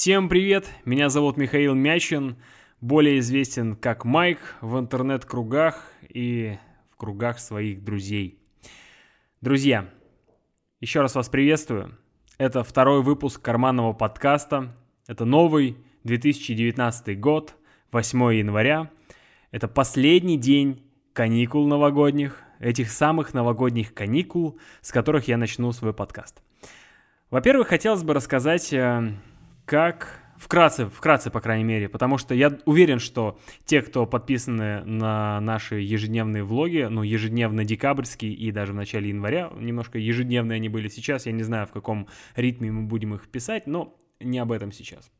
Всем привет, меня зовут Михаил Мячин, более известен как Майк в интернет-кругах и в кругах своих друзей. Друзья, еще раз вас приветствую. Это второй выпуск карманного подкаста. Это новый 2019 год, 8 января. Это последний день каникул новогодних, этих самых новогодних каникул, с которых я начну свой подкаст. Во-первых, хотелось бы рассказать э, как Вкратце, вкратце, по крайней мере, потому что я уверен, что те, кто подписаны на наши ежедневные влоги, ну, ежедневно декабрьские и даже в начале января, немножко ежедневные они были сейчас, я не знаю, в каком ритме мы будем их писать, но не об этом сейчас.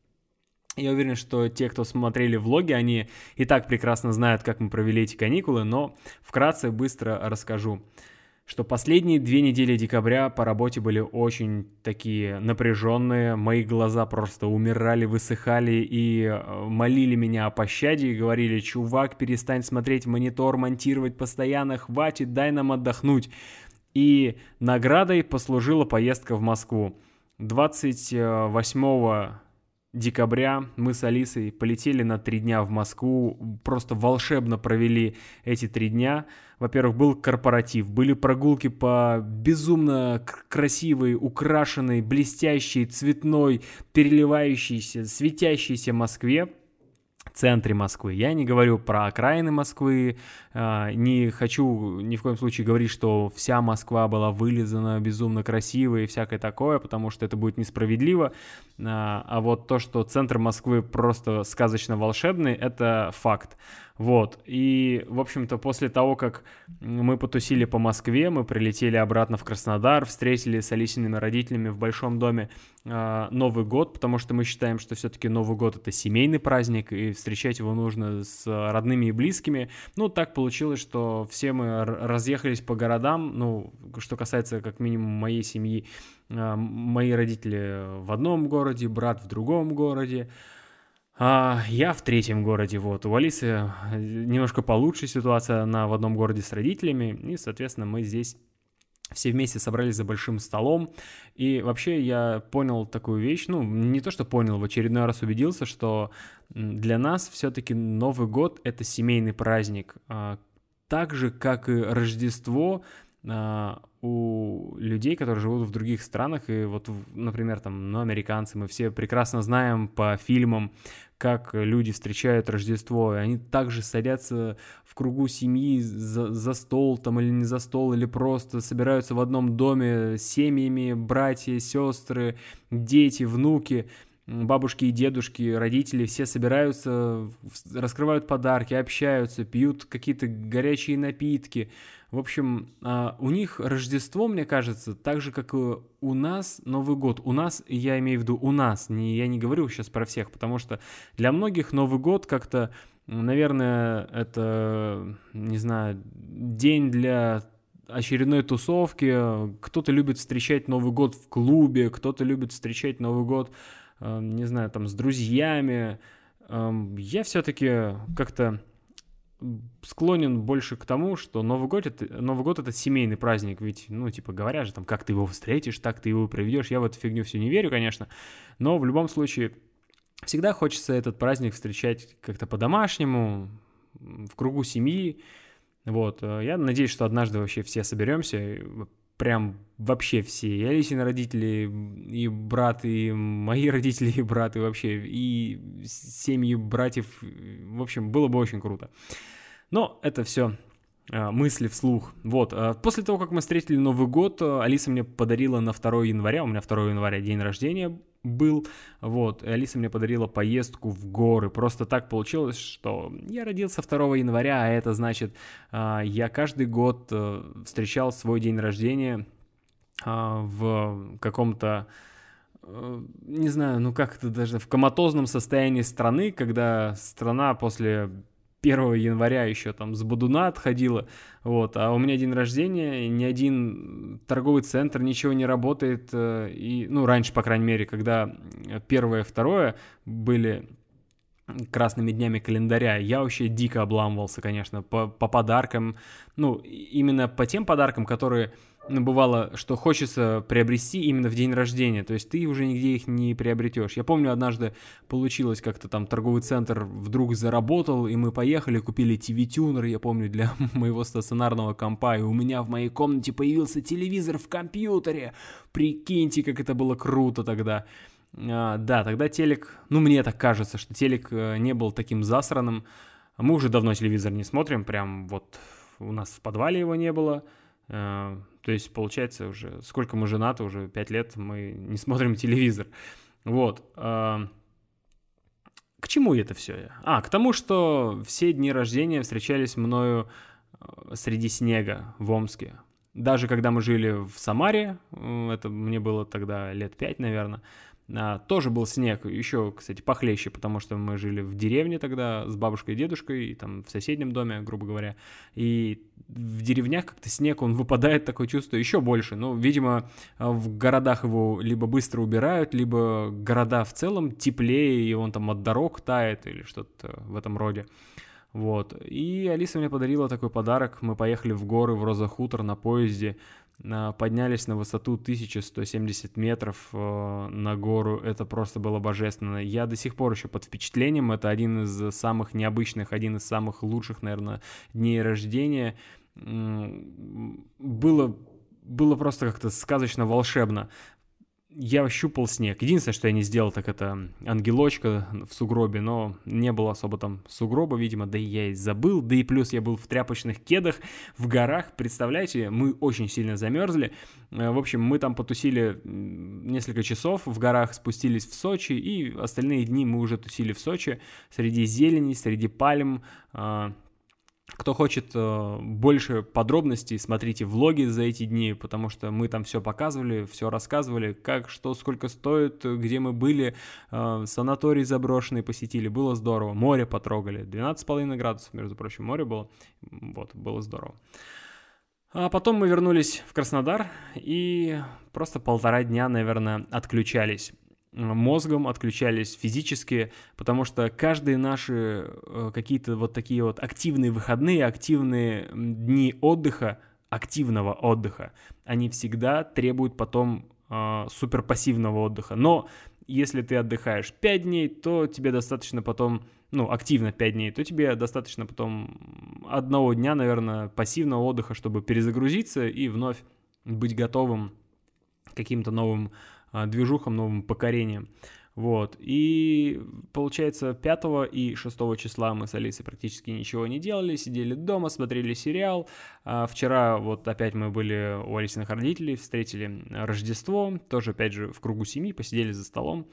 Я уверен, что те, кто смотрели влоги, они и так прекрасно знают, как мы провели эти каникулы, но вкратце быстро расскажу что последние две недели декабря по работе были очень такие напряженные, мои глаза просто умирали, высыхали и э, молили меня о пощаде и говорили, чувак, перестань смотреть монитор, монтировать постоянно, хватит, дай нам отдохнуть. И наградой послужила поездка в Москву. 28 декабря мы с Алисой полетели на три дня в Москву, просто волшебно провели эти три дня. Во-первых, был корпоратив, были прогулки по безумно красивой, украшенной, блестящей, цветной, переливающейся, светящейся Москве центре Москвы. Я не говорю про окраины Москвы, а, не хочу ни в коем случае говорить, что вся Москва была вылизана безумно красиво и всякое такое, потому что это будет несправедливо. А, а вот то, что центр Москвы просто сказочно волшебный, это факт. Вот, и, в общем-то, после того, как мы потусили по Москве, мы прилетели обратно в Краснодар, встретили с Алисиными родителями в Большом доме э, Новый год, потому что мы считаем, что все-таки Новый год — это семейный праздник, и встречать его нужно с родными и близкими. Ну, так получилось, что все мы разъехались по городам, ну, что касается как минимум моей семьи, э, мои родители в одном городе, брат в другом городе, а, я в третьем городе, вот. У Алисы э, немножко получше ситуация, она в одном городе с родителями, и, соответственно, мы здесь все вместе собрались за большим столом, и вообще я понял такую вещь, ну, не то, что понял, в очередной раз убедился, что для нас все-таки Новый год — это семейный праздник, а, так же, как и Рождество, а, у людей, которые живут в других странах, и вот, например, там, ну, американцы, мы все прекрасно знаем по фильмам, как люди встречают Рождество, и они также садятся в кругу семьи за, за стол там или не за стол, или просто собираются в одном доме с семьями, братья, сестры, дети, внуки, бабушки и дедушки, родители, все собираются, раскрывают подарки, общаются, пьют какие-то горячие напитки, в общем, а, у них Рождество, мне кажется, так же, как и у нас Новый год. У нас, я имею в виду у нас, не, я не говорю сейчас про всех, потому что для многих Новый год как-то, наверное, это, не знаю, день для очередной тусовки. Кто-то любит встречать Новый год в клубе, кто-то любит встречать Новый год, а, не знаю, там, с друзьями. Я все-таки как-то склонен больше к тому, что Новый год это, Новый год это семейный праздник, ведь, ну, типа, говорят же, там, как ты его встретишь, так ты его проведешь. Я в эту фигню всю не верю, конечно, но в любом случае всегда хочется этот праздник встречать как-то по-домашнему, в кругу семьи. Вот, э, я надеюсь, что однажды вообще все соберемся, прям вообще все, и Алисины родители, и брат, и мои родители, и брат, и вообще, и семьи братьев, в общем, было бы очень круто. Но это все мысли вслух. Вот, а, после того, как мы встретили Новый год, Алиса мне подарила на 2 января, у меня 2 января день рождения был, вот, и Алиса мне подарила поездку в горы. Просто так получилось, что я родился 2 января, а это значит, я каждый год э, встречал свой день рождения в каком-то э, не знаю, ну как это даже в коматозном состоянии страны, когда страна после 1 января еще там с Будуна отходила, вот, а у меня день рождения, ни один торговый центр, ничего не работает, э, и, ну, раньше, по крайней мере, когда первое, второе были красными днями календаря. Я вообще дико обламывался, конечно, по, по подаркам. Ну, именно по тем подаркам, которые бывало, что хочется приобрести именно в день рождения, то есть ты уже нигде их не приобретешь. Я помню, однажды получилось как-то там торговый центр вдруг заработал, и мы поехали, купили TV-тюнер, я помню, для моего стационарного компа, и у меня в моей комнате появился телевизор в компьютере. Прикиньте, как это было круто тогда. А, да, тогда телек, ну мне так кажется, что телек э, не был таким засраным. Мы уже давно телевизор не смотрим, прям вот у нас в подвале его не было. А, то есть, получается, уже сколько мы женаты, уже 5 лет мы не смотрим телевизор. Вот. А, к чему это все? А, к тому, что все дни рождения встречались мною среди снега в Омске. Даже когда мы жили в Самаре, это мне было тогда лет 5, наверное, а, тоже был снег, еще, кстати, похлеще, потому что мы жили в деревне тогда с бабушкой и дедушкой, и там в соседнем доме, грубо говоря. И в деревнях как-то снег, он выпадает, такое чувство, еще больше. Ну, видимо, в городах его либо быстро убирают, либо города в целом теплее, и он там от дорог тает или что-то в этом роде. Вот. И Алиса мне подарила такой подарок. Мы поехали в горы в Роза-Хутор на поезде поднялись на высоту 1170 метров э, на гору, это просто было божественно. Я до сих пор еще под впечатлением, это один из самых необычных, один из самых лучших, наверное, дней рождения. Было было просто как-то сказочно волшебно я щупал снег. Единственное, что я не сделал, так это ангелочка в сугробе, но не было особо там сугроба, видимо, да и я и забыл, да и плюс я был в тряпочных кедах в горах, представляете, мы очень сильно замерзли. Э, в общем, мы там потусили несколько часов в горах, спустились в Сочи, и остальные дни мы уже тусили в Сочи среди зелени, среди пальм, а, кто хочет э, больше подробностей, смотрите влоги за эти дни, потому что мы там все показывали, все рассказывали, как, что, сколько стоит, где мы были, э, санаторий заброшенный посетили, было здорово, море потрогали, 12,5 градусов, между прочим, море было, вот, было здорово. А потом мы вернулись в Краснодар и просто полтора дня, наверное, отключались мозгом, отключались физически, потому что каждые наши э, какие-то вот такие вот активные выходные, активные дни отдыха, активного отдыха, они всегда требуют потом э, суперпассивного отдыха. Но если ты отдыхаешь 5 дней, то тебе достаточно потом, ну, активно 5 дней, то тебе достаточно потом одного дня, наверное, пассивного отдыха, чтобы перезагрузиться и вновь быть готовым к каким-то новым движухам, новым покорением. Вот, и получается 5 и 6 числа мы с Алисой практически ничего не делали, сидели дома, смотрели сериал. А вчера вот опять мы были у Алисиных родителей, встретили Рождество, тоже опять же в кругу семьи, посидели за столом.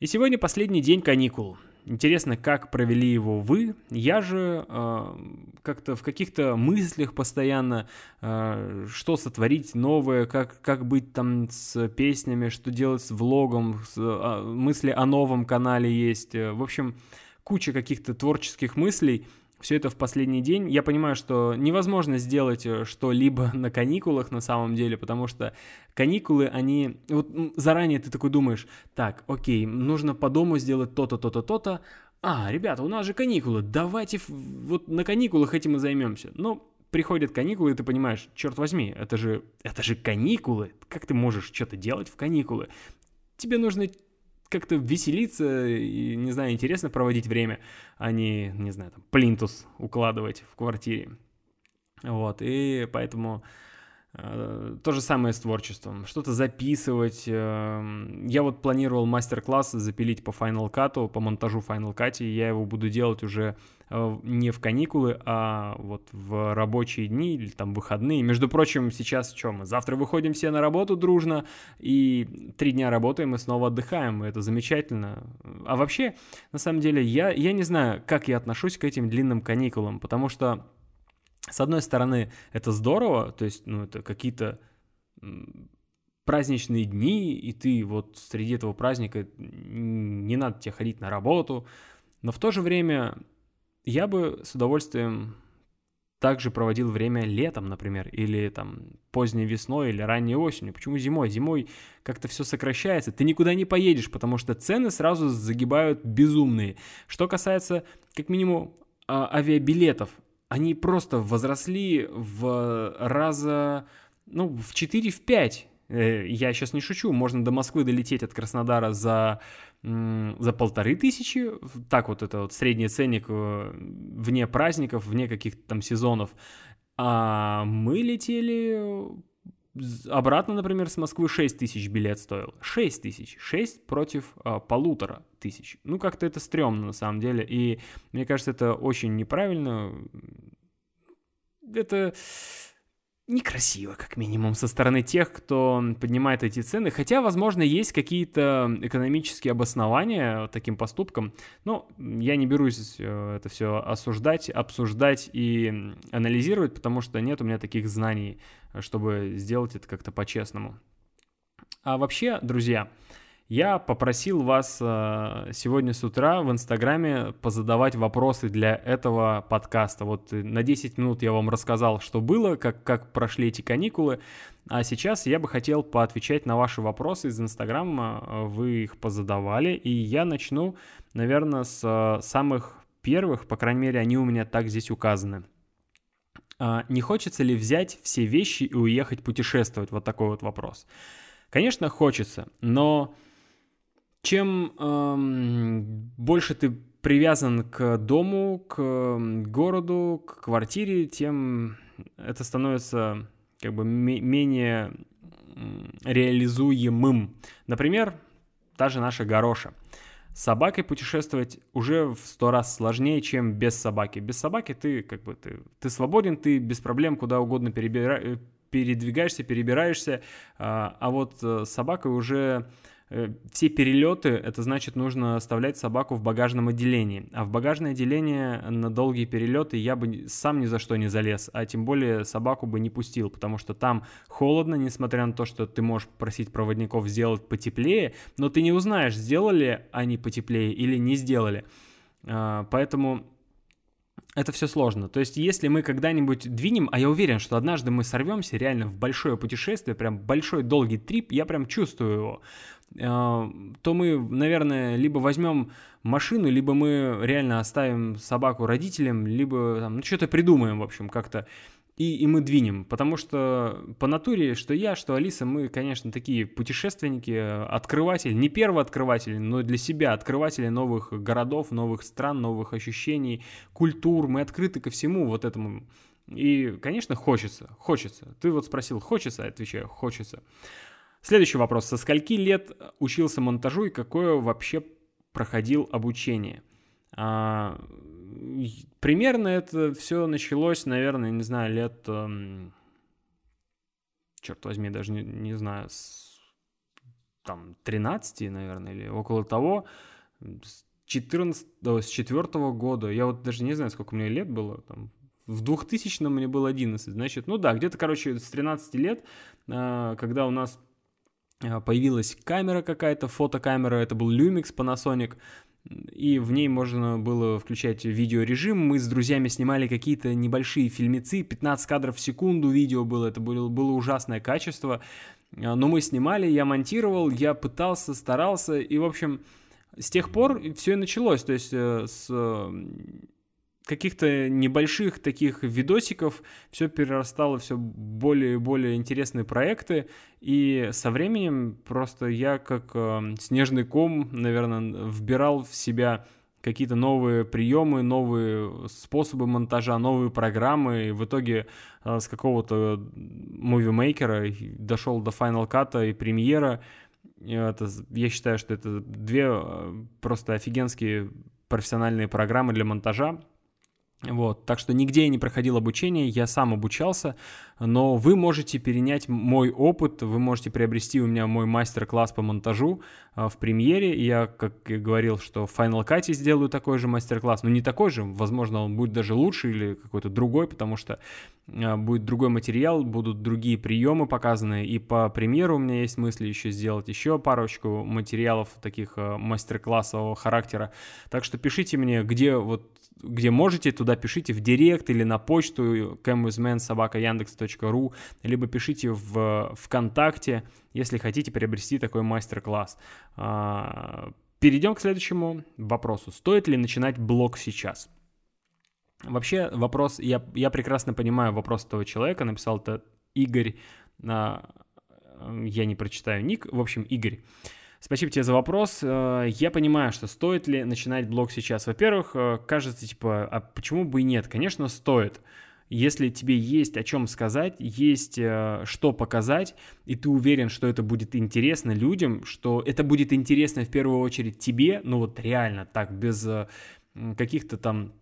И сегодня последний день каникул. Интересно, как провели его вы. Я же э, как-то в каких-то мыслях постоянно, э, что сотворить новое, как, как быть там с песнями, что делать с влогом, с, э, мысли о новом канале есть. В общем, куча каких-то творческих мыслей все это в последний день. Я понимаю, что невозможно сделать э, что-либо на каникулах на самом деле, потому что каникулы, они... Вот заранее ты такой думаешь, так, окей, нужно по дому сделать то-то, то-то, то-то. А, ребята, у нас же каникулы, давайте вот на каникулах этим и займемся. Но приходят каникулы, и ты понимаешь, черт возьми, это же, это же каникулы. Как ты можешь что-то делать в каникулы? Тебе нужно как-то веселиться и, не знаю, интересно проводить время, а не, не знаю, там, плинтус укладывать в квартире. Вот, и поэтому то же самое с творчеством. Что-то записывать. Э, я вот планировал мастер-класс запилить по Final Cut, по монтажу Final Cut, и я его буду делать уже Э, не в каникулы, а вот в рабочие дни или там выходные. Между прочим, сейчас что мы? Завтра выходим все на работу дружно, и три дня работаем и снова отдыхаем, и это замечательно. А вообще, на самом деле, я, я не знаю, как я отношусь к этим длинным каникулам, потому что, с одной стороны, это здорово, то есть, ну, это какие-то праздничные дни, и ты вот среди этого праздника не надо тебе ходить на работу, но в то же время я бы с удовольствием также проводил время летом, например, или там поздней весной, или ранней осенью. Почему зимой? Зимой как-то все сокращается, ты никуда не поедешь, потому что цены сразу загибают безумные. Что касается, как минимум, а, авиабилетов, они просто возросли в раза, ну, в 4-5. Э, я сейчас не шучу, можно до Москвы долететь от Краснодара за за полторы тысячи, так вот это вот средний ценник э, вне праздников, вне каких-то там сезонов, а мы летели обратно, например, с Москвы 6 тысяч билет стоил. 6 тысяч. 6 против а, полутора тысяч. Ну, как-то это стрёмно на самом деле. И мне кажется, это очень неправильно. Это некрасиво, как минимум, со стороны тех, кто поднимает эти цены. Хотя, возможно, есть какие-то экономические обоснования таким поступкам. Но я не берусь э, это все осуждать, обсуждать и анализировать, потому что нет у меня таких знаний, чтобы сделать это как-то по-честному. А вообще, друзья, я попросил вас э, сегодня с утра в Инстаграме позадавать вопросы для этого подкаста. Вот э, на 10 минут я вам рассказал, что было, как, как прошли эти каникулы. А сейчас я бы хотел поотвечать на ваши вопросы из Инстаграма. Вы их позадавали. И я начну, наверное, с э, самых первых. По крайней мере, они у меня так здесь указаны. А, не хочется ли взять все вещи и уехать путешествовать? Вот такой вот вопрос. Конечно, хочется, но чем эм, больше ты привязан к дому, к городу, к квартире, тем это становится как бы менее реализуемым. Например, та же наша гороша. С собакой путешествовать уже в сто раз сложнее, чем без собаки. Без собаки ты как бы ты, ты свободен, ты без проблем куда угодно перебира... Э, передвигаешься, перебираешься, а, а вот э, с собакой уже все перелеты, это значит, нужно оставлять собаку в багажном отделении. А в багажное отделение на долгие перелеты я бы сам ни за что не залез, а тем более собаку бы не пустил, потому что там холодно, несмотря на то, что ты можешь просить проводников сделать потеплее, но ты не узнаешь, сделали они потеплее или не сделали. А, поэтому это все сложно. То есть, если мы когда-нибудь двинем, а я уверен, что однажды мы сорвемся реально в большое путешествие, прям большой долгий трип, я прям чувствую его, а, то мы, наверное, либо возьмем машину, либо мы реально оставим собаку родителям, либо там, ну, что-то придумаем, в общем, как-то и, и мы двинем. Потому что по натуре, что я, что Алиса, мы, конечно, такие путешественники, открыватели, не первые открыватели, но для себя открыватели новых городов, новых стран, новых ощущений, культур. Мы открыты ко всему вот этому. И, конечно, хочется, хочется. Ты вот спросил, хочется? Отвечаю, хочется. Следующий вопрос. Со скольки лет учился монтажу и какое вообще проходил обучение? Примерно это все началось, наверное, не знаю, лет, эм, черт возьми, даже не, не знаю, с там 13, наверное, или около того, с 14, с 4 года, я вот даже не знаю, сколько мне лет было, там, в 2000 мне было 11, значит, ну да, где-то, короче, с 13 лет, э, когда у нас э, появилась камера какая-то, фотокамера, это был Lumix Panasonic, и в ней можно было включать видеорежим. Мы с друзьями снимали какие-то небольшие фильмецы, 15 кадров в секунду видео было, это было, было ужасное качество. А, но мы снимали, я монтировал, я пытался, старался, и, в общем, с тех пор все и началось, то есть э, с каких-то небольших таких видосиков все перерастало все более и более интересные проекты, и со временем просто я как э, снежный ком, наверное, вбирал в себя какие-то новые приемы, новые способы монтажа, новые программы, и в итоге э, с какого-то мувимейкера дошел до Final Cut и премьера. Это, я считаю, что это две э, просто офигенские профессиональные программы для монтажа, вот, так что нигде я не проходил обучение, я сам обучался, но вы можете перенять мой опыт, вы можете приобрести у меня мой мастер-класс по монтажу, в премьере. Я, как и говорил, что в Final Cut сделаю такой же мастер-класс. Ну, не такой же, возможно, он будет даже лучше или какой-то другой, потому что будет другой материал, будут другие приемы показаны. И по премьеру у меня есть мысли еще сделать еще парочку материалов таких мастер-классового характера. Так что пишите мне, где вот где можете, туда пишите в директ или на почту camwithman.yandex.ru, либо пишите в ВКонтакте, если хотите приобрести такой мастер-класс. А, перейдем к следующему вопросу. Стоит ли начинать блог сейчас? Вообще вопрос, я, я прекрасно понимаю вопрос этого человека, написал это Игорь, на, я не прочитаю ник, в общем, Игорь. Спасибо тебе за вопрос. Э, я понимаю, что стоит ли начинать блог сейчас. Во-первых, э, кажется, типа, а почему бы и нет? Конечно, стоит. Если тебе есть о чем сказать, есть э, что показать, и ты уверен, что это будет интересно людям, что это будет интересно в первую очередь тебе, ну вот реально так, без каких-то там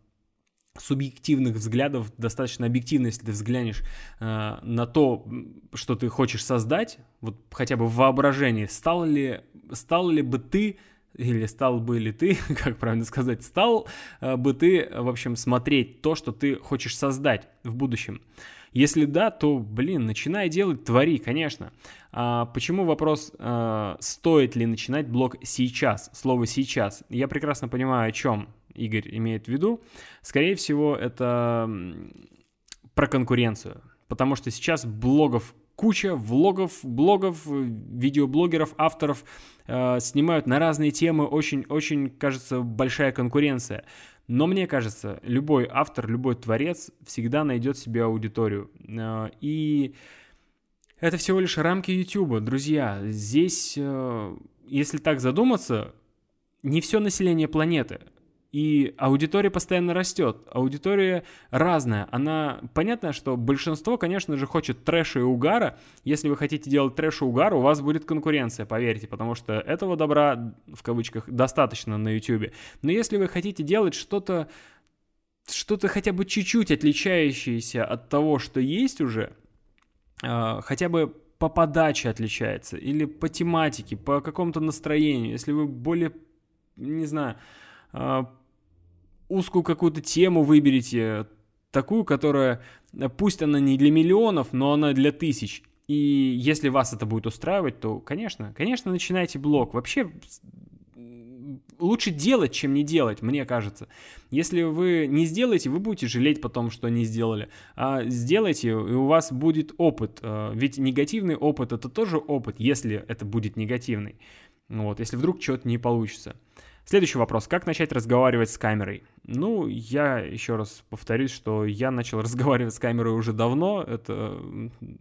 субъективных взглядов, достаточно объективно, если ты взглянешь э, на то, что ты хочешь создать, вот хотя бы в воображении, стал ли, стал ли бы ты или стал бы ли ты, как правильно сказать, стал э, бы ты, в общем, смотреть то, что ты хочешь создать в будущем. Если да, то, блин, начинай делать, твори, конечно. А почему вопрос, а, стоит ли начинать блог сейчас? Слово сейчас. Я прекрасно понимаю, о чем Игорь имеет в виду. Скорее всего, это про конкуренцию. Потому что сейчас блогов куча, влогов, блогов, видеоблогеров, авторов э, снимают на разные темы. Очень-очень, кажется, большая конкуренция. Но мне кажется, любой автор, любой творец всегда найдет себе аудиторию. Э, и это всего лишь рамки YouTube, друзья. Здесь, э, если так задуматься, не все население планеты. И аудитория постоянно растет. Аудитория разная. Она понятно, что большинство, конечно же, хочет трэша и угара. Если вы хотите делать трэш и угар, у вас будет конкуренция, поверьте, потому что этого добра, в кавычках, достаточно на YouTube. Но если вы хотите делать что-то что-то хотя бы чуть-чуть отличающееся от того, что есть уже, э, хотя бы по подаче отличается, или по тематике, по какому-то настроению, если вы более, не знаю, э, узкую какую-то тему выберите, такую, которая, пусть она не для миллионов, но она для тысяч. И если вас это будет устраивать, то, конечно, конечно, начинайте блог. Вообще, лучше делать, чем не делать, мне кажется. Если вы не сделаете, вы будете жалеть потом, что не сделали. А сделайте, и у вас будет опыт. А, ведь негативный опыт это тоже опыт, если это будет негативный. Вот, если вдруг что-то не получится. Следующий вопрос. Как начать разговаривать с камерой? Ну, я еще раз повторюсь, что я начал разговаривать с камерой уже давно. Это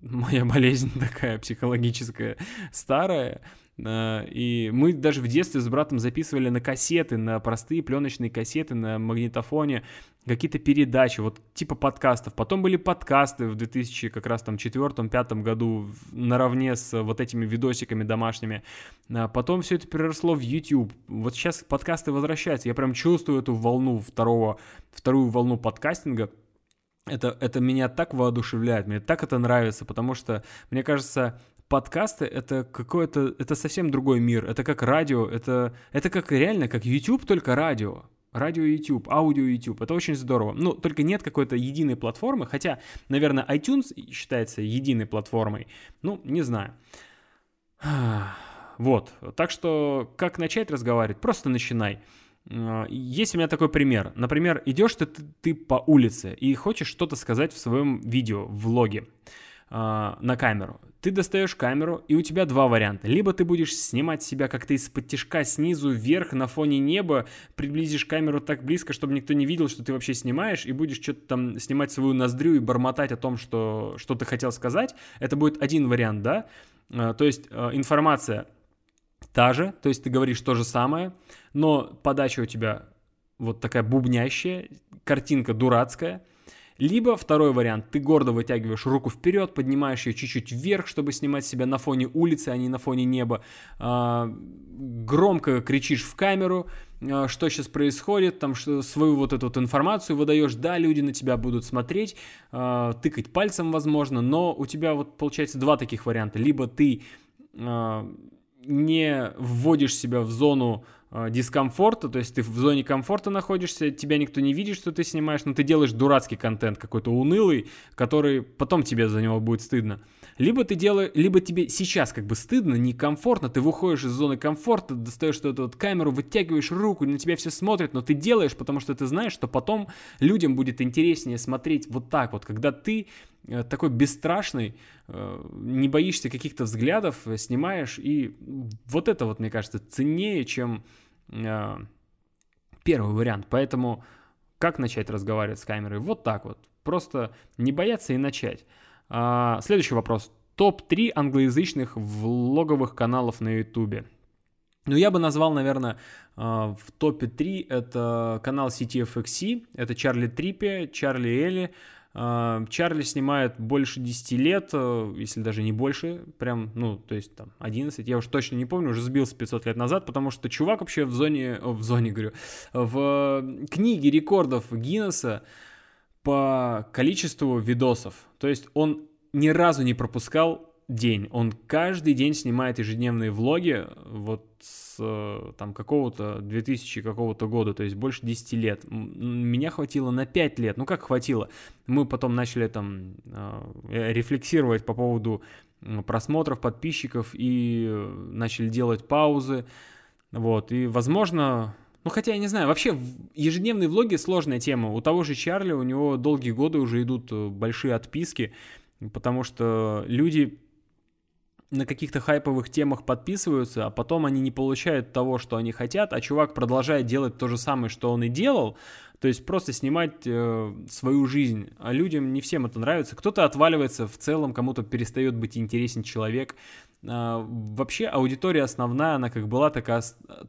моя болезнь такая психологическая, старая. Э, и мы даже в детстве с братом записывали на кассеты, на простые пленочные кассеты, на магнитофоне какие-то передачи, вот типа подкастов. Потом были подкасты в 2000 как раз там четвертом-пятом году наравне с вот этими видосиками домашними. А потом все это переросло в YouTube. Вот сейчас подкасты возвращаются. Я прям чувствую эту волну второго, вторую волну подкастинга. Это, это меня так воодушевляет, мне так это нравится, потому что, мне кажется, подкасты это какое-то, это совсем другой мир. Это как радио, это, это как реально, как YouTube, только радио. Радио YouTube, аудио YouTube, это очень здорово. Ну, только нет какой-то единой платформы, хотя, наверное, iTunes считается единой платформой. Ну, не знаю. Вот, так что как начать разговаривать? Просто начинай. А, есть у меня такой пример. Например, идешь ты, ты по улице и хочешь что-то сказать в своем видео, в влоге э, на камеру. Ты достаешь камеру, и у тебя два варианта. Либо ты будешь снимать себя как-то из-под тяжка снизу вверх на фоне неба, приблизишь камеру так близко, чтобы никто не видел, что ты вообще снимаешь, и будешь что-то там снимать свою ноздрю и бормотать о том, что, что ты хотел сказать. Это будет один вариант, да? Э, то есть э, информация та же, то есть ты говоришь то же самое, но подача у тебя вот такая бубнящая, картинка дурацкая – либо второй вариант, ты гордо вытягиваешь руку вперед, поднимаешь ее чуть-чуть вверх, чтобы снимать себя на фоне улицы, а не на фоне неба, а, громко кричишь в камеру, а, что сейчас происходит, там что, свою вот эту вот информацию выдаешь, да, люди на тебя будут смотреть, а, тыкать пальцем, возможно, но у тебя вот получается два таких варианта, либо ты не вводишь себя в зону дискомфорта, то есть ты в зоне комфорта находишься, тебя никто не видит, что ты снимаешь, но ты делаешь дурацкий контент, какой-то унылый, который потом тебе за него будет стыдно. Либо ты делаешь, либо тебе сейчас как бы стыдно, некомфортно, ты выходишь из зоны комфорта, достаешь эту вот камеру, вытягиваешь руку, на тебя все смотрят, но ты делаешь, потому что ты знаешь, что потом людям будет интереснее смотреть вот так вот, когда ты э, такой бесстрашный, э, не боишься каких-то взглядов, снимаешь, и вот это вот, мне кажется, ценнее, чем э, первый вариант. Поэтому как начать разговаривать с камерой? Вот так вот. Просто не бояться и начать. А, следующий вопрос. Топ-3 англоязычных влоговых каналов на YouTube. Ну, я бы назвал, наверное, а, в топе 3 это канал CTFXC, это Чарли Триппи, Чарли Элли. А, Чарли снимает больше 10 лет, э, если даже не больше, прям, ну, то есть там 11, я уж точно не помню, уже сбился 500 лет назад, потому что чувак вообще в зоне, в зоне, говорю, в книге рекордов Гиннесса по количеству видосов. То есть он ни разу не пропускал день. Он каждый день снимает ежедневные влоги, вот с там какого-то 2000 какого-то года, то есть больше 10 лет. Меня хватило на 5 лет. Ну как хватило? Мы потом начали там э, рефлексировать по поводу просмотров, подписчиков и начали делать паузы. Вот, и, возможно, ну, хотя я не знаю, вообще ежедневные влоги сложная тема. У того же Чарли, у него долгие годы уже идут э, большие отписки, потому что люди на каких-то хайповых темах подписываются, а потом они не получают того, что они хотят, а чувак продолжает делать то же самое, что он и делал, то есть просто снимать э, свою жизнь. А людям не всем это нравится. Кто-то отваливается в целом, кому-то перестает быть интересен человек. А, вообще аудитория основная, она как была, так и,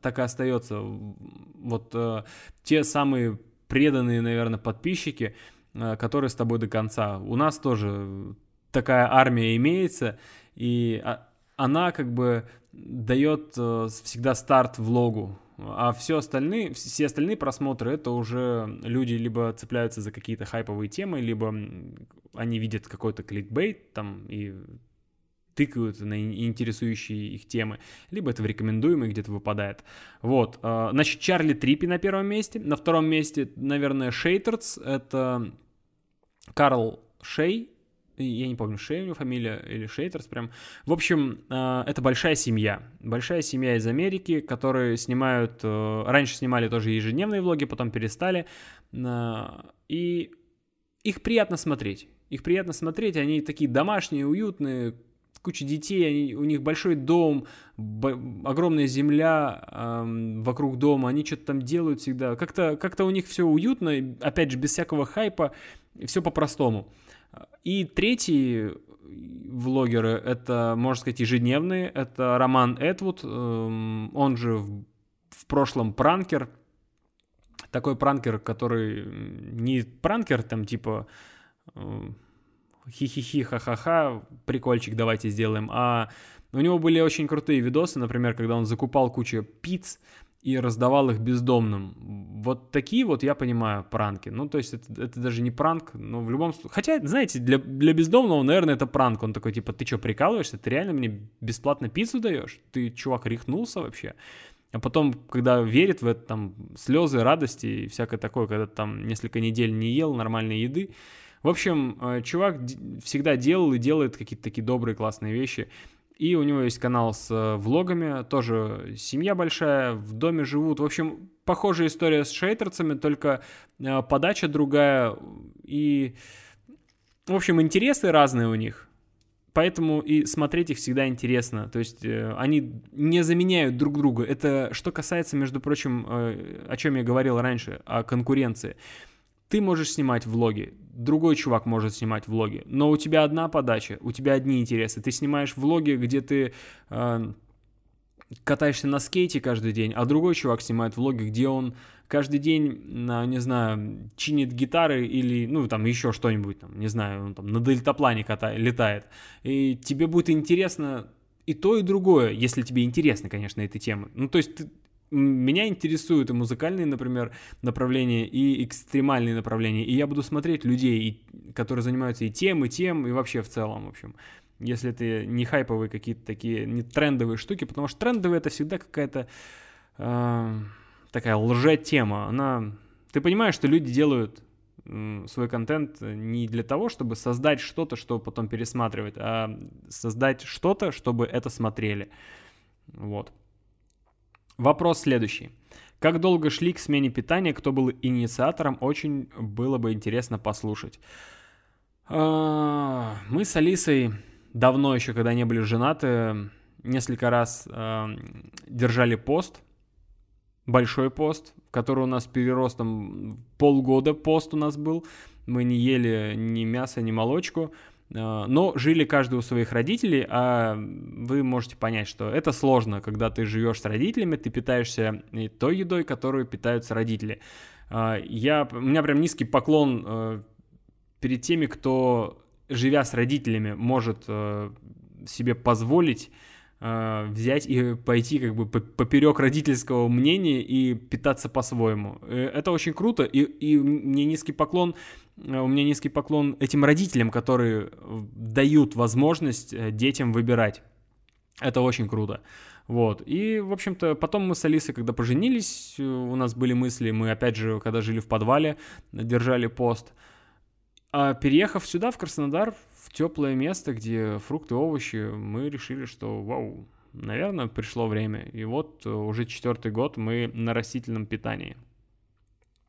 так и остается. Вот э, те самые преданные, наверное, подписчики, э, которые с тобой до конца. У нас тоже такая армия имеется, и а, она как бы дает э, всегда старт влогу. А все остальные, все остальные просмотры это уже люди либо цепляются за какие-то хайповые темы, либо они видят какой-то кликбейт там и тыкают на интересующие их темы, либо это в рекомендуемые где-то выпадает. Вот, а, значит, Чарли Трипи на первом месте, на втором месте, наверное, Шейтерс, это Карл Шей, я не помню, Шей у него фамилия или Шейтерс прям. В общем, а, это большая семья. Большая семья из Америки, которые снимают... Э, раньше снимали тоже ежедневные влоги, потом перестали. А, и их приятно смотреть. Их приятно смотреть, они такие домашние, уютные, куча детей, они, у них большой дом, б- огромная земля э, вокруг дома, они что-то там делают всегда. Как-то как у них все уютно, опять же, без всякого хайпа, все по-простому. И третий влогеры, это, можно сказать, ежедневные, это Роман Эдвуд, э, он же в, в прошлом пранкер, такой пранкер, который не пранкер, там, типа... Э, хи-хи-хи, ха-ха-ха, прикольчик давайте сделаем. А у него были очень крутые видосы, например, когда он закупал кучу пиц и раздавал их бездомным. Вот такие вот, я понимаю, пранки. Ну, то есть это, это даже не пранк, но в любом случае... Хотя, знаете, для, для бездомного, наверное, это пранк. Он такой, типа, ты что, прикалываешься? Ты реально мне бесплатно пиццу даешь? Ты, чувак, рехнулся вообще? А потом, когда верит в это, там, слезы, радости и всякое такое, когда там несколько недель не ел нормальной еды, в общем, э, чувак всегда делал и делает какие-то такие добрые, классные вещи. И у него есть канал с э, влогами, тоже семья большая, в доме живут. В общем, похожая история с шейтерцами, только э, подача другая. И, в общем, интересы разные у них. Поэтому и смотреть их всегда интересно. То есть они не заменяют друг друга. Это что касается, между прочим, о чем я говорил раньше, о конкуренции. Ты можешь снимать влоги, другой чувак может снимать влоги, но у тебя одна подача, у тебя одни интересы. Ты снимаешь влоги, где ты э, катаешься на скейте каждый день, а другой чувак снимает влоги, где он каждый день, не знаю, чинит гитары или, ну, там, еще что-нибудь, там, не знаю, он там на дельтаплане катает, летает. И тебе будет интересно и то, и другое, если тебе интересно, конечно, эта тема. Ну, то есть ты, меня интересуют и музыкальные, например, направления, и экстремальные направления, и я буду смотреть людей, которые занимаются и тем, и тем, и вообще в целом, в общем. если это не хайповые какие-то такие, не трендовые штуки, потому что трендовые это всегда какая-то э, такая лже-тема. Она, ты понимаешь, что люди делают свой контент не для того, чтобы создать что-то, что потом пересматривать, а создать что-то, чтобы это смотрели. Вот. Вопрос следующий. Как долго шли к смене питания, кто был инициатором, очень было бы интересно послушать. А, мы с Алисой давно еще, когда не были женаты, несколько раз э, держали пост, большой пост, который у нас перерос там полгода пост у нас был. Мы не ели ни мясо, ни молочку, но жили каждый у своих родителей, а вы можете понять, что это сложно, когда ты живешь с родителями, ты питаешься той едой, которую питаются родители. Э, я, у меня прям низкий поклон э, перед теми, кто, живя с родителями, может э, себе позволить э, взять и пойти как бы поперек родительского мнения и питаться по-своему. Э, это очень круто, и, и мне низкий поклон, э, у меня низкий поклон этим родителям, которые дают возможность э, детям выбирать. Это очень круто. Вот. И, в общем-то, потом мы с Алисой, когда поженились, у нас были мысли, мы, опять же, когда жили в подвале, держали пост – а переехав сюда, в Краснодар, в теплое место, где фрукты, овощи, мы решили, что, вау, наверное, пришло время. И вот э, уже четвертый год мы на растительном питании.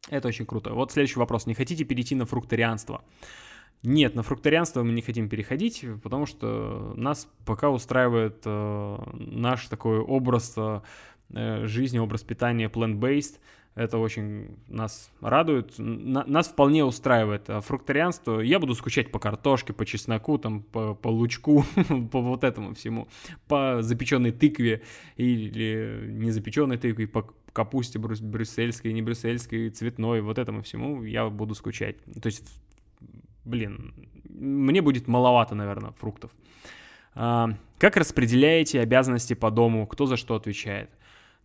Это очень круто. Вот следующий вопрос. Не хотите перейти на фруктарианство? Нет, на фруктарианство мы не хотим переходить, потому что нас пока устраивает э, наш такой образ э, жизни, образ питания plant-based. Это очень нас радует, нас вполне устраивает. А фрукторианство, я буду скучать по картошке, по чесноку, там, по, по лучку, по вот этому всему, по запеченной тыкве или не запеченной тыкве, по капусте брюс брюссельской, не брюссельской, цветной, вот этому всему я буду скучать. То есть, блин, мне будет маловато, наверное, фруктов. А, как распределяете обязанности по дому? Кто за что отвечает?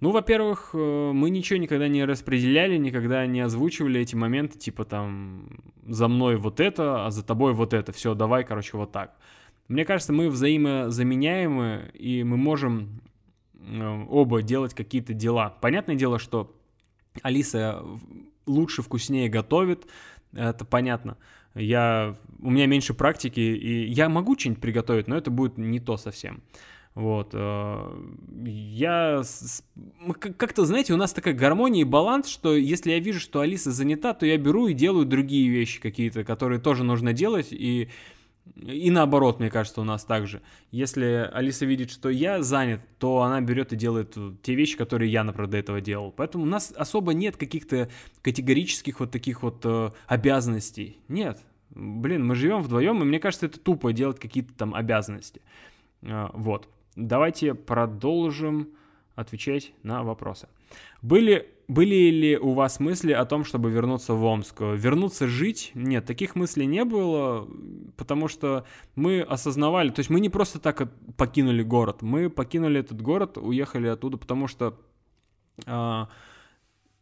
Ну, во-первых, э, мы ничего никогда не распределяли, никогда не озвучивали эти моменты, типа там за мной вот это, а за тобой вот это. Все, давай, короче, вот так. Мне кажется, мы взаимозаменяемы, и мы можем э, оба делать какие-то дела. Понятное дело, что Алиса лучше, вкуснее готовит, это понятно. Я, у меня меньше практики, и я могу что-нибудь приготовить, но это будет не то совсем. Вот. Э, я... Как-то, знаете, у нас такая гармония и баланс, что если я вижу, что Алиса занята, то я беру и делаю другие вещи какие-то, которые тоже нужно делать, и... И наоборот, мне кажется, у нас также. Если Алиса видит, что я занят, то она берет и делает те вещи, которые я, например, до этого делал. Поэтому у нас особо нет каких-то категорических вот таких вот э, обязанностей. Нет. Блин, мы живем вдвоем, и мне кажется, это тупо делать какие-то там обязанности. Э, вот. Давайте продолжим отвечать на вопросы. Были, были ли у вас мысли о том, чтобы вернуться в Омск? Вернуться жить? Нет, таких мыслей не было, потому что мы осознавали, то есть мы не просто так покинули город, мы покинули этот город, уехали оттуда, потому что э,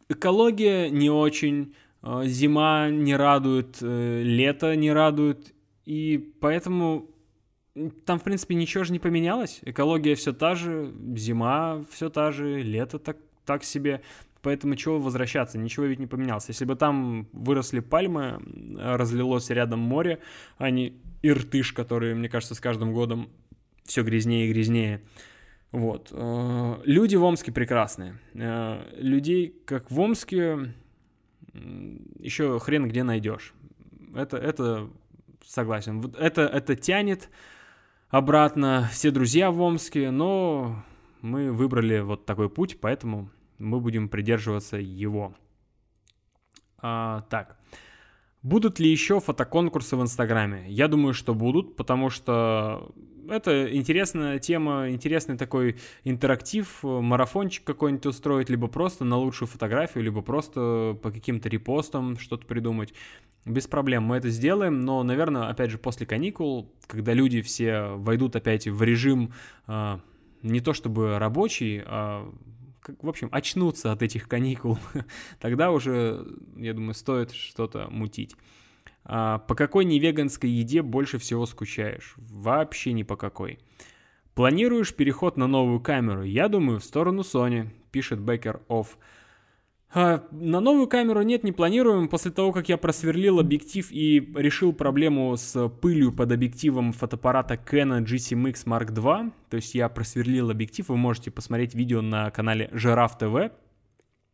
экология не очень, э, зима не радует, э, лето не радует, и поэтому там, в принципе, ничего же не поменялось. Экология все та же, зима все та же, лето так, так себе. Поэтому чего возвращаться? Ничего ведь не поменялось. Если бы там выросли пальмы, разлилось рядом море, а не Иртыш, который, мне кажется, с каждым годом все грязнее и грязнее. Вот. Э, люди в Омске прекрасные. Э, людей, как в Омске, еще хрен где найдешь. Это, это согласен. Это, это тянет обратно, все друзья в Омске, но мы выбрали вот такой путь, поэтому мы будем придерживаться его. А, так. Будут ли еще фотоконкурсы в Инстаграме? Я думаю, что будут, потому что это интересная тема, интересный такой интерактив, марафончик какой-нибудь устроить, либо просто на лучшую фотографию, либо просто по каким-то репостам что-то придумать. Без проблем мы это сделаем, но, наверное, опять же, после каникул, когда люди все войдут опять в режим э, не то чтобы рабочий, а, в общем, очнутся от этих каникул, тогда уже, я думаю, стоит что-то мутить. А, по какой невеганской еде больше всего скучаешь? Вообще ни по какой. Планируешь переход на новую камеру? Я думаю, в сторону Sony, пишет Бекер Офф. А, на новую камеру нет, не планируем. После того, как я просверлил объектив и решил проблему с пылью под объективом фотоаппарата Canon G7X Mark II, то есть я просверлил объектив, вы можете посмотреть видео на канале Жираф ТВ,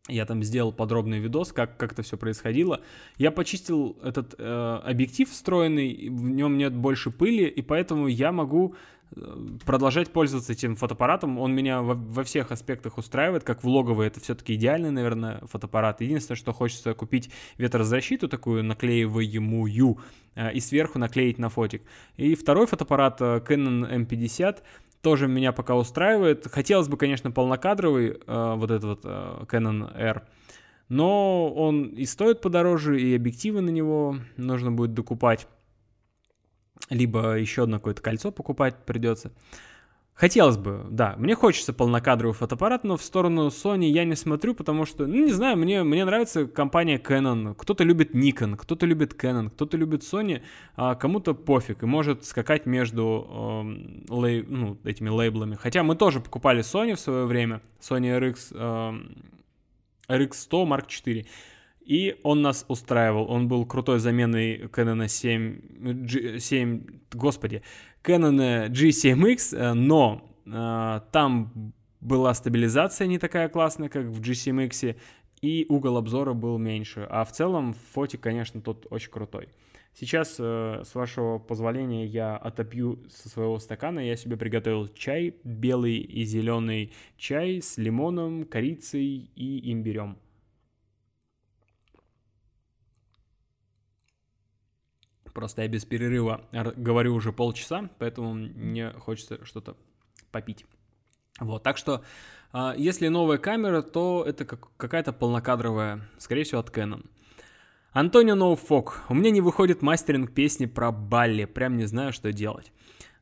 я там сделал подробный видос, как, как это все происходило. Я почистил этот э, объектив встроенный, в нем нет больше пыли, и поэтому я могу э, продолжать пользоваться этим фотоаппаратом. Он меня во, во всех аспектах устраивает, как влоговый, это все-таки идеальный, наверное, фотоаппарат. Единственное, что хочется купить ветрозащиту такую наклеиваемую э, и сверху наклеить на фотик. И второй фотоаппарат э, Canon M50 тоже меня пока устраивает. Хотелось бы, конечно, полнокадровый, э, вот этот вот э, Canon R, но он и стоит подороже, и объективы на него нужно будет докупать. Либо еще одно какое-то кольцо покупать придется. Хотелось бы, да. Мне хочется полнокадровый фотоаппарат, но в сторону Sony я не смотрю, потому что, ну, не знаю, мне, мне нравится компания Canon. Кто-то любит Nikon, кто-то любит Canon, кто-то любит Sony, а кому-то пофиг и может скакать между э, лей, ну, этими лейблами. Хотя мы тоже покупали Sony в свое время, Sony RX, э, RX100 Mark IV. И он нас устраивал. Он был крутой заменой Canon 7, G, 7 господи, Canon G7X, э, но э, там была стабилизация не такая классная, как в G7X, и угол обзора был меньше. А в целом фотик, конечно, тот очень крутой. Сейчас, э, с вашего позволения, я отопью со своего стакана. Я себе приготовил чай, белый и зеленый чай с лимоном, корицей и имбирем. Просто я без перерыва говорю уже полчаса, поэтому мне хочется что-то попить. Вот, так что, а, если новая камера, то это какая-то полнокадровая, скорее всего, от Canon. Антонио Ноуфок. У меня не выходит мастеринг песни про Балли. Прям не знаю, что делать.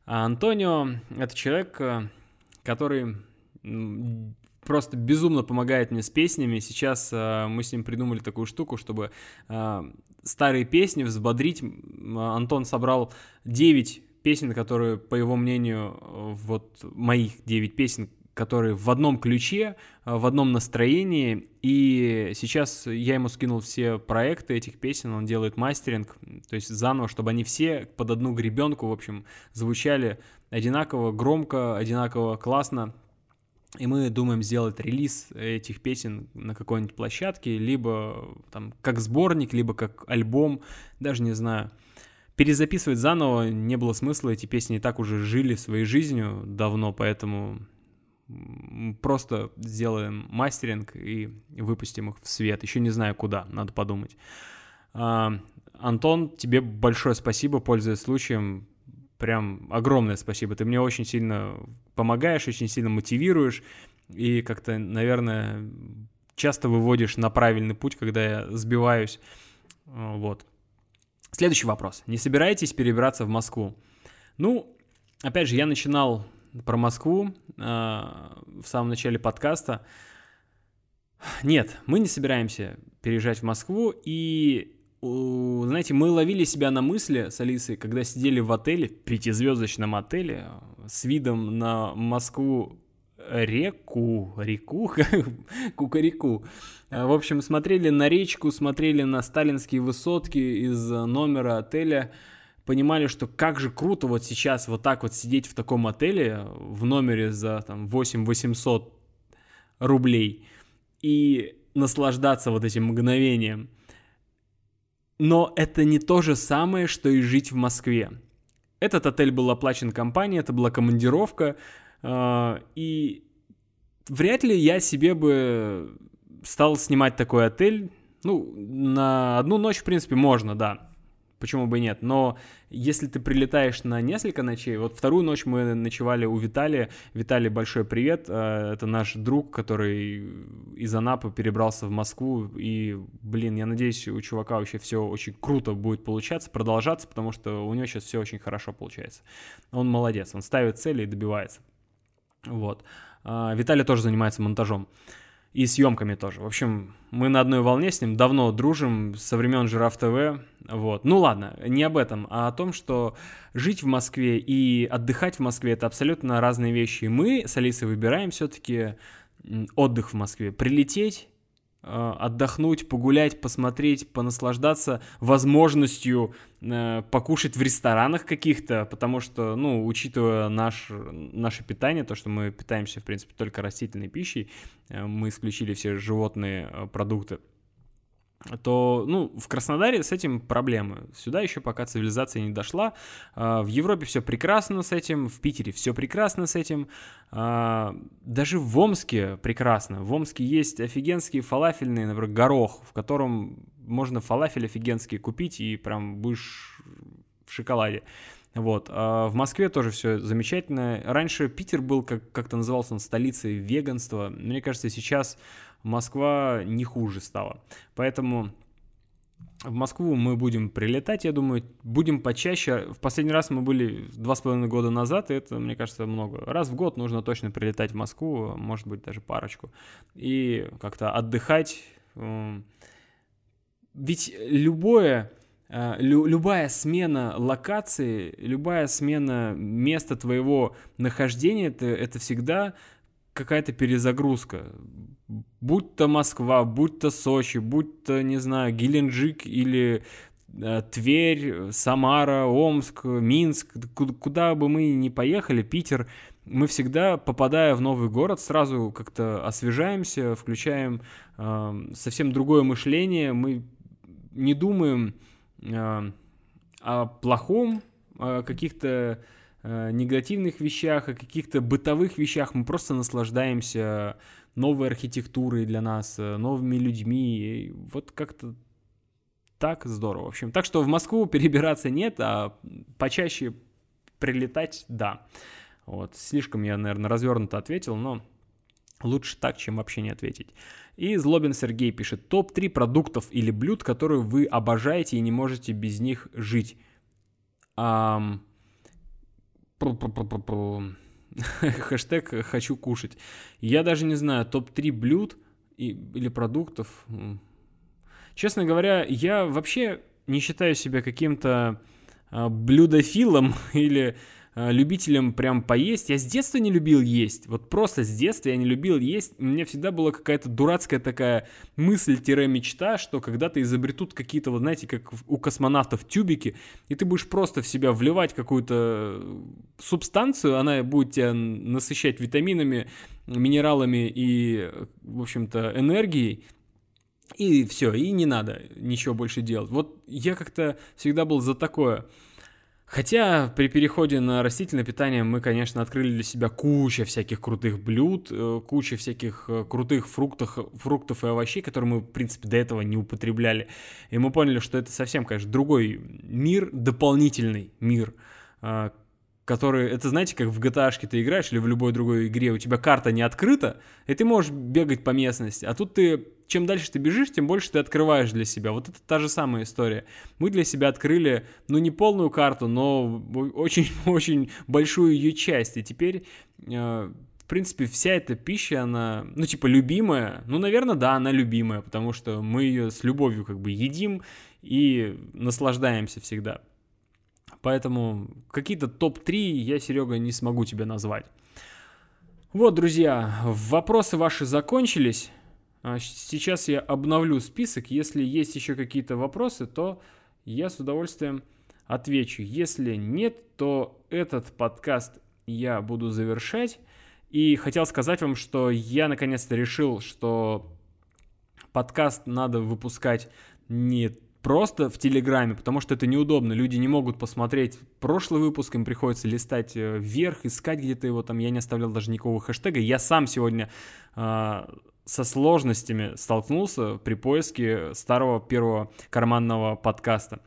А Антонио — это человек, э, который просто безумно помогает мне с песнями. Сейчас э, мы с ним придумали такую штуку, чтобы э, старые песни взбодрить. Антон собрал 9 песен, которые, по его мнению, вот моих 9 песен, которые в одном ключе, в одном настроении. И сейчас я ему скинул все проекты этих песен, он делает мастеринг, то есть заново, чтобы они все под одну гребенку, в общем, звучали одинаково громко, одинаково классно. И мы думаем сделать релиз этих песен на какой-нибудь площадке, либо там как сборник, либо как альбом, даже не знаю. Перезаписывать заново не было смысла, эти песни и так уже жили своей жизнью давно, поэтому просто сделаем мастеринг и выпустим их в свет. Еще не знаю куда, надо подумать. А, Антон, тебе большое спасибо, пользуясь случаем прям огромное спасибо. Ты мне очень сильно помогаешь, очень сильно мотивируешь и как-то, наверное, часто выводишь на правильный путь, когда я сбиваюсь. Вот. Следующий вопрос. Не собираетесь перебираться в Москву? Ну, опять же, я начинал про Москву э, в самом начале подкаста. Нет, мы не собираемся переезжать в Москву, и знаете, мы ловили себя на мысли с Алисой, когда сидели в отеле, пятизвездочном отеле, с видом на Москву реку, реку, кукареку. В общем, смотрели на речку, смотрели на сталинские высотки из номера отеля, понимали, что как же круто вот сейчас вот так вот сидеть в таком отеле в номере за там 8 800 рублей и наслаждаться вот этим мгновением. Но это не то же самое, что и жить в Москве. Этот отель был оплачен компанией, это была командировка, э, и вряд ли я себе бы стал снимать такой отель. Ну, на одну ночь, в принципе, можно, да почему бы и нет. Но если ты прилетаешь на несколько ночей, вот вторую ночь мы ночевали у Виталия. Виталий, большой привет. Э, это наш друг, который из Анапы перебрался в Москву. И, блин, я надеюсь, у чувака вообще все очень круто будет получаться, продолжаться, потому что у него сейчас все очень хорошо получается. Он молодец, он ставит цели и добивается. Вот. А, Виталий тоже занимается монтажом и съемками тоже. В общем, мы на одной волне с ним, давно дружим, со времен Жираф ТВ. Вот. Ну ладно, не об этом, а о том, что жить в Москве и отдыхать в Москве это абсолютно разные вещи. И мы с Алисой выбираем все-таки отдых в Москве. Прилететь отдохнуть, погулять, посмотреть, понаслаждаться возможностью э, покушать в ресторанах каких-то, потому что, ну, учитывая наш, наше питание, то, что мы питаемся, в принципе, только растительной пищей, э, мы исключили все животные э, продукты, то, ну, в Краснодаре с этим проблемы. Сюда еще пока цивилизация не дошла. А, в Европе все прекрасно с этим, в Питере все прекрасно с этим. А, даже в Омске прекрасно. В Омске есть офигенские фалафельные, например, горох, в котором можно фалафель офигенский купить и прям будешь в шоколаде. Вот. А в Москве тоже все замечательно. Раньше Питер был, как- как-то назывался он, столицей веганства. Мне кажется, сейчас Москва не хуже стала. Поэтому в Москву мы будем прилетать, я думаю, будем почаще. В последний раз мы были два с половиной года назад, и это, мне кажется, много. Раз в год нужно точно прилетать в Москву, может быть, даже парочку. И как-то отдыхать. Ведь любое, э, любая смена локации, любая смена места твоего нахождения, это, это всегда какая-то перезагрузка. Будь то Москва, будь то Сочи, будь то, не знаю, Геленджик или э, Тверь, Самара, Омск, Минск, куда бы мы ни поехали, Питер, мы всегда, попадая в новый город, сразу как-то освежаемся, включаем э, совсем другое мышление, мы не думаем э, о плохом, о каких-то Э, негативных вещах, о каких-то бытовых вещах. Мы просто наслаждаемся новой архитектурой для нас, э, новыми людьми. И вот как-то так здорово. В общем, так что в Москву перебираться нет, а почаще прилетать, да. Вот, слишком я, наверное, развернуто ответил, но лучше так, чем вообще не ответить. И Злобин Сергей пишет, топ-3 продуктов или блюд, которые вы обожаете и не можете без них жить. Um, Хэштег «хочу кушать». Я даже не знаю, топ-3 блюд и, или продуктов. Честно говоря, я вообще не считаю себя каким-то а, блюдофилом или любителем прям поесть. Я с детства не любил есть. Вот просто с детства я не любил есть. У меня всегда была какая-то дурацкая такая мысль-мечта, что когда-то изобретут какие-то, вот знаете, как у космонавтов тюбики, и ты будешь просто в себя вливать какую-то субстанцию, она будет тебя насыщать витаминами, минералами и, в общем-то, энергией, и все, и не надо ничего больше делать. Вот я как-то всегда был за такое. Хотя при переходе на растительное питание мы, конечно, открыли для себя кучу всяких крутых блюд, э, кучу всяких э, крутых фруктов, фруктов и овощей, которые мы, в принципе, до этого не употребляли. И мы поняли, что это совсем, конечно, другой мир, дополнительный мир, который, это знаете, как в GTA ты играешь или в любой другой игре, у тебя карта не открыта, и ты можешь бегать по местности, а тут ты, чем дальше ты бежишь, тем больше ты открываешь для себя. Вот это та же самая история. Мы для себя открыли, ну, не полную карту, но очень-очень большую ее часть, и теперь... Э, в принципе, вся эта пища, она, ну, типа, любимая. Ну, наверное, да, она любимая, потому что мы ее с любовью как бы едим и наслаждаемся всегда. Поэтому какие-то топ-3 я, Серега, не смогу тебе назвать. Вот, друзья, вопросы ваши закончились. А, сейчас я обновлю список. Если есть еще какие-то вопросы, то я с удовольствием отвечу. Если нет, то этот подкаст я буду завершать. И хотел сказать вам, что я наконец-то решил, что подкаст надо выпускать не просто в Телеграме, потому что это неудобно. Люди не могут посмотреть прошлый выпуск, им приходится листать э, вверх, искать где-то его там. Я не оставлял даже никакого хэштега. Я сам сегодня э, со сложностями столкнулся при поиске старого первого карманного подкаста.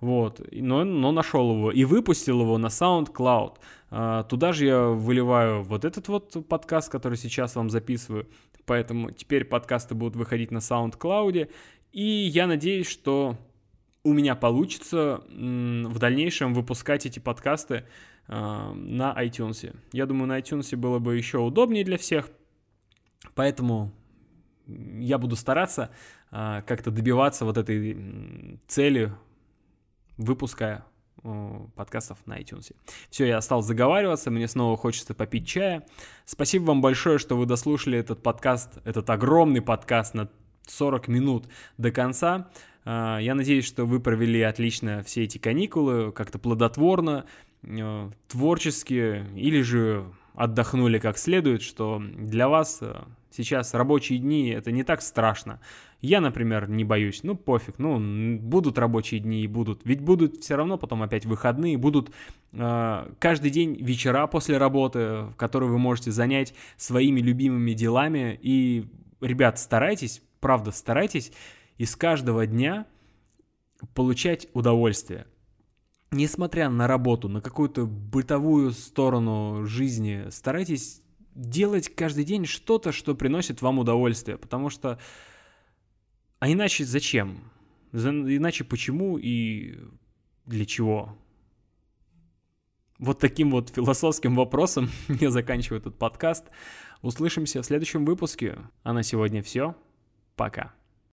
Вот, но, но нашел его и выпустил его на SoundCloud. А, туда же я выливаю вот этот вот подкаст, который сейчас вам записываю. Поэтому теперь подкасты будут выходить на SoundCloud. И я надеюсь, что у меня получится в дальнейшем выпускать эти подкасты а, на iTunes. Я думаю, на iTunes было бы еще удобнее для всех. Поэтому я буду стараться а, как-то добиваться вот этой цели выпуска подкастов на iTunes. Все, я стал заговариваться, мне снова хочется попить чая. Спасибо вам большое, что вы дослушали этот подкаст, этот огромный подкаст на 40 минут до конца. А, я надеюсь, что вы провели отлично все эти каникулы, как-то плодотворно, э, творчески, или же отдохнули как следует, что для вас э, сейчас рабочие дни это не так страшно. Я, например, не боюсь, ну пофиг, ну будут рабочие дни и будут, ведь будут все равно потом опять выходные, будут э, каждый день вечера после работы, которые вы можете занять своими любимыми делами. И, ребят, старайтесь, правда, старайтесь из каждого дня получать удовольствие несмотря на работу, на какую-то бытовую сторону жизни, старайтесь делать каждый день что-то, что приносит вам удовольствие, потому что... А иначе зачем? Иначе почему и для чего? Вот таким вот философским вопросом я заканчиваю этот подкаст. Услышимся в следующем выпуске. А на сегодня все. Пока.